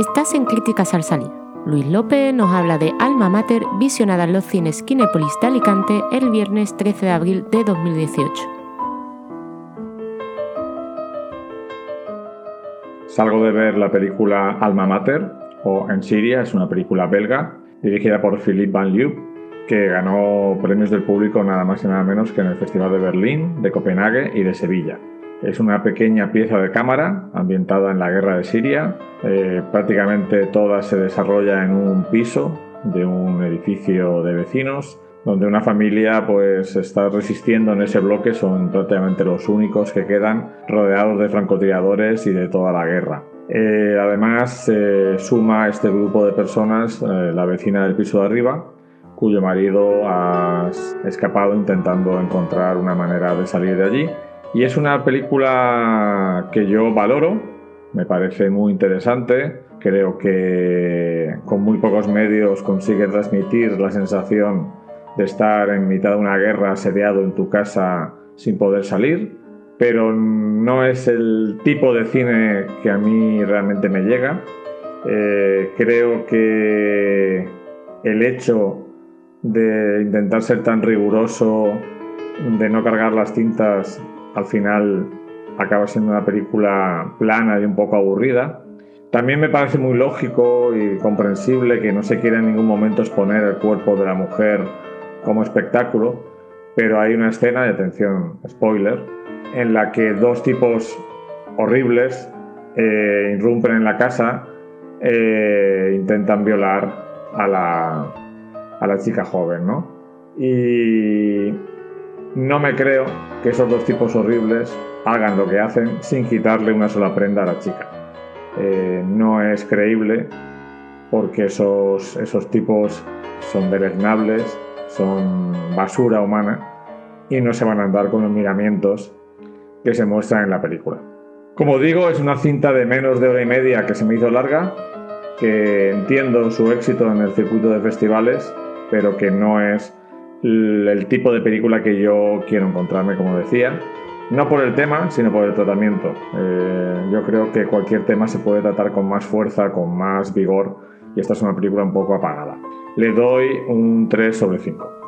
Estás en Críticas al Salir. Luis López nos habla de Alma Mater, visionada en los cines Kinépolis de Alicante el viernes 13 de abril de 2018. Salgo de ver la película Alma Mater, o En Siria, es una película belga, dirigida por Philippe Van Leeuw, que ganó premios del público nada más y nada menos que en el Festival de Berlín, de Copenhague y de Sevilla. Es una pequeña pieza de cámara ambientada en la guerra de Siria. Eh, prácticamente toda se desarrolla en un piso de un edificio de vecinos donde una familia pues está resistiendo en ese bloque, son prácticamente los únicos que quedan rodeados de francotiradores y de toda la guerra. Eh, además se suma a este grupo de personas eh, la vecina del piso de arriba, cuyo marido ha escapado intentando encontrar una manera de salir de allí y es una película que yo valoro, me parece muy interesante, creo que con muy pocos medios consigue transmitir la sensación de estar en mitad de una guerra asediado en tu casa sin poder salir, pero no es el tipo de cine que a mí realmente me llega. Eh, creo que el hecho de intentar ser tan riguroso, de no cargar las tintas al final acaba siendo una película plana y un poco aburrida. También me parece muy lógico y comprensible que no se quiera en ningún momento exponer el cuerpo de la mujer como espectáculo, pero hay una escena, de atención, spoiler, en la que dos tipos horribles eh, irrumpen en la casa e intentan violar a la, a la chica joven, ¿no? Y no me creo que esos dos tipos horribles hagan lo que hacen sin quitarle una sola prenda a la chica. Eh, no es creíble porque esos, esos tipos son deleznables, son basura humana y no se van a andar con los miramientos que se muestran en la película. Como digo, es una cinta de menos de hora y media que se me hizo larga, que entiendo su éxito en el circuito de festivales, pero que no es el tipo de película que yo quiero encontrarme, como decía. No por el tema, sino por el tratamiento. Eh, yo creo que cualquier tema se puede tratar con más fuerza, con más vigor, y esta es una película un poco apagada. Le doy un 3 sobre 5.